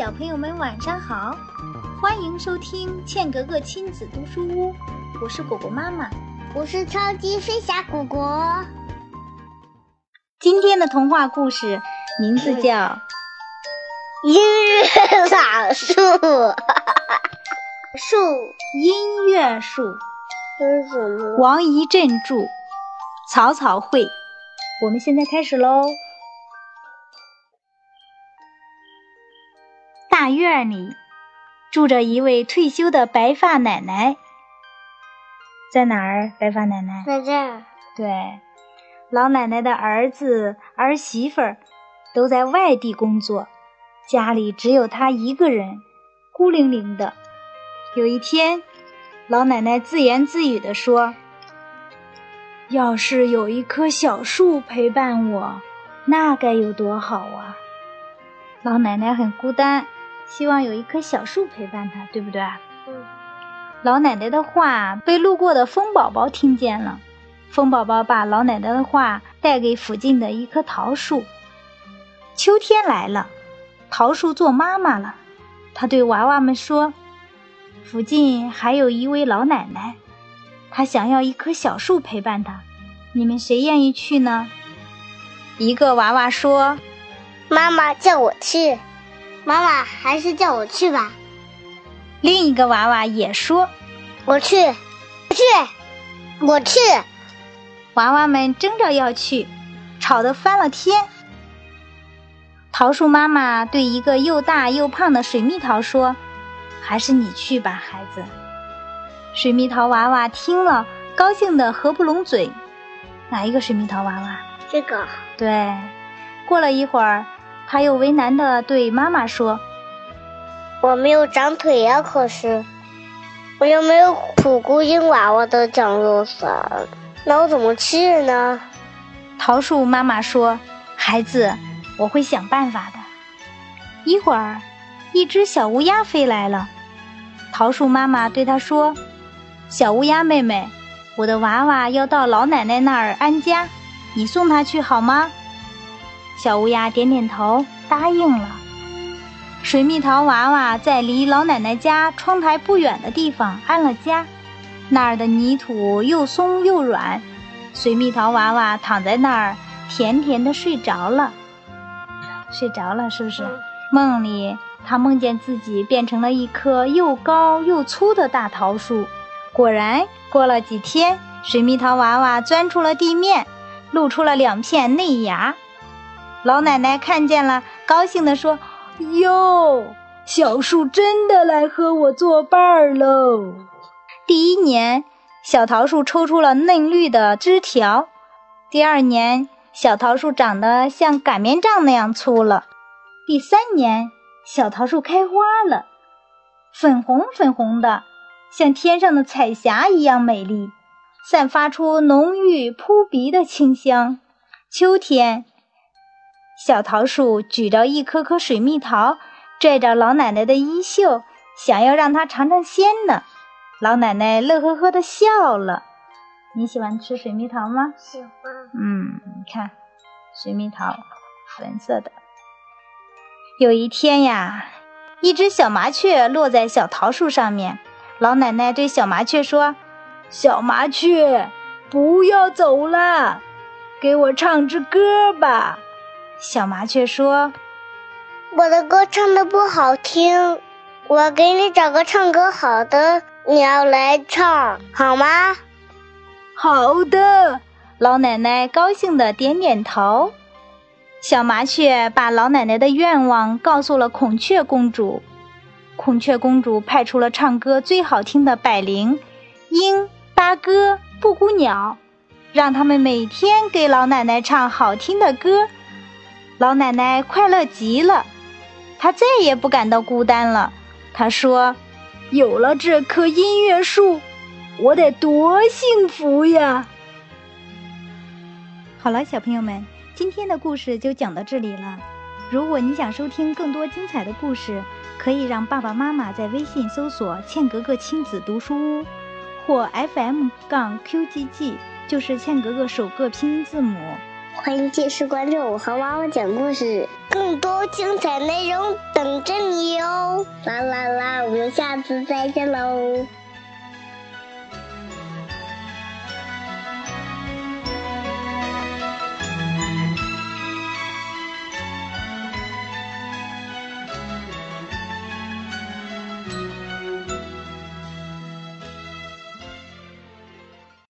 小朋友们晚上好，欢迎收听茜格格亲子读书屋，我是果果妈妈，我是超级飞侠果果。今天的童话故事名字叫《音乐老树》，树音乐树？王一振著，草草绘。我们现在开始喽。大院里住着一位退休的白发奶奶，在哪儿？白发奶奶在这儿。对，老奶奶的儿子儿媳妇儿都在外地工作，家里只有她一个人，孤零零的。有一天，老奶奶自言自语地说：“要是有一棵小树陪伴我，那该有多好啊！”老奶奶很孤单。希望有一棵小树陪伴他，对不对？嗯。老奶奶的话被路过的风宝宝听见了，风宝宝把老奶奶的话带给附近的一棵桃树。秋天来了，桃树做妈妈了。它对娃娃们说：“附近还有一位老奶奶，她想要一棵小树陪伴她，你们谁愿意去呢？”一个娃娃说：“妈妈叫我去。”妈妈，还是叫我去吧。另一个娃娃也说：“我去，我去，我去。”娃娃们争着要去，吵得翻了天。桃树妈妈对一个又大又胖的水蜜桃说：“还是你去吧，孩子。”水蜜桃娃娃听了，高兴得合不拢嘴。哪一个水蜜桃娃娃？这个。对。过了一会儿。他又为难的对妈妈说：“我没有长腿呀，可是我又没有蒲公英娃娃的降落伞，那我怎么去呢？”桃树妈妈说：“孩子，我会想办法的。”一会儿，一只小乌鸦飞来了。桃树妈妈对他说：“小乌鸦妹妹，我的娃娃要到老奶奶那儿安家，你送它去好吗？”小乌鸦点点头，答应了。水蜜桃娃娃在离老奶奶家窗台不远的地方安了家，那儿的泥土又松又软，水蜜桃娃娃躺在那儿，甜甜的睡着了。睡着了，是不是？梦里，他梦见自己变成了一棵又高又粗的大桃树。果然，过了几天，水蜜桃娃娃钻出了地面，露出了两片嫩芽。老奶奶看见了，高兴地说：“哟，小树真的来和我作伴喽！”第一年，小桃树抽出了嫩绿的枝条；第二年，小桃树长得像擀面杖那样粗了；第三年，小桃树开花了，粉红粉红的，像天上的彩霞一样美丽，散发出浓郁扑鼻的清香。秋天。小桃树举着一颗颗水蜜桃，拽着老奶奶的衣袖，想要让她尝尝鲜呢。老奶奶乐呵呵的笑了。你喜欢吃水蜜桃吗？喜欢。嗯，你看，水蜜桃，粉色的。有一天呀，一只小麻雀落在小桃树上面。老奶奶对小麻雀说：“小麻雀，不要走了，给我唱支歌吧。”小麻雀说：“我的歌唱的不好听，我给你找个唱歌好的，你要来唱好吗？”“好的。”老奶奶高兴的点点头。小麻雀把老奶奶的愿望告诉了孔雀公主。孔雀公主派出了唱歌最好听的百灵、鹰、八哥、布谷鸟，让他们每天给老奶奶唱好听的歌。老奶奶快乐极了，她再也不感到孤单了。她说：“有了这棵音乐树，我得多幸福呀！”好了，小朋友们，今天的故事就讲到这里了。如果你想收听更多精彩的故事，可以让爸爸妈妈在微信搜索“茜格格亲子读书屋”或 FM 杠 QGG，就是茜格格首个拼音字母。欢迎继续关注我和妈妈讲故事，更多精彩内容等着你哦！啦啦啦，我们下次再见喽！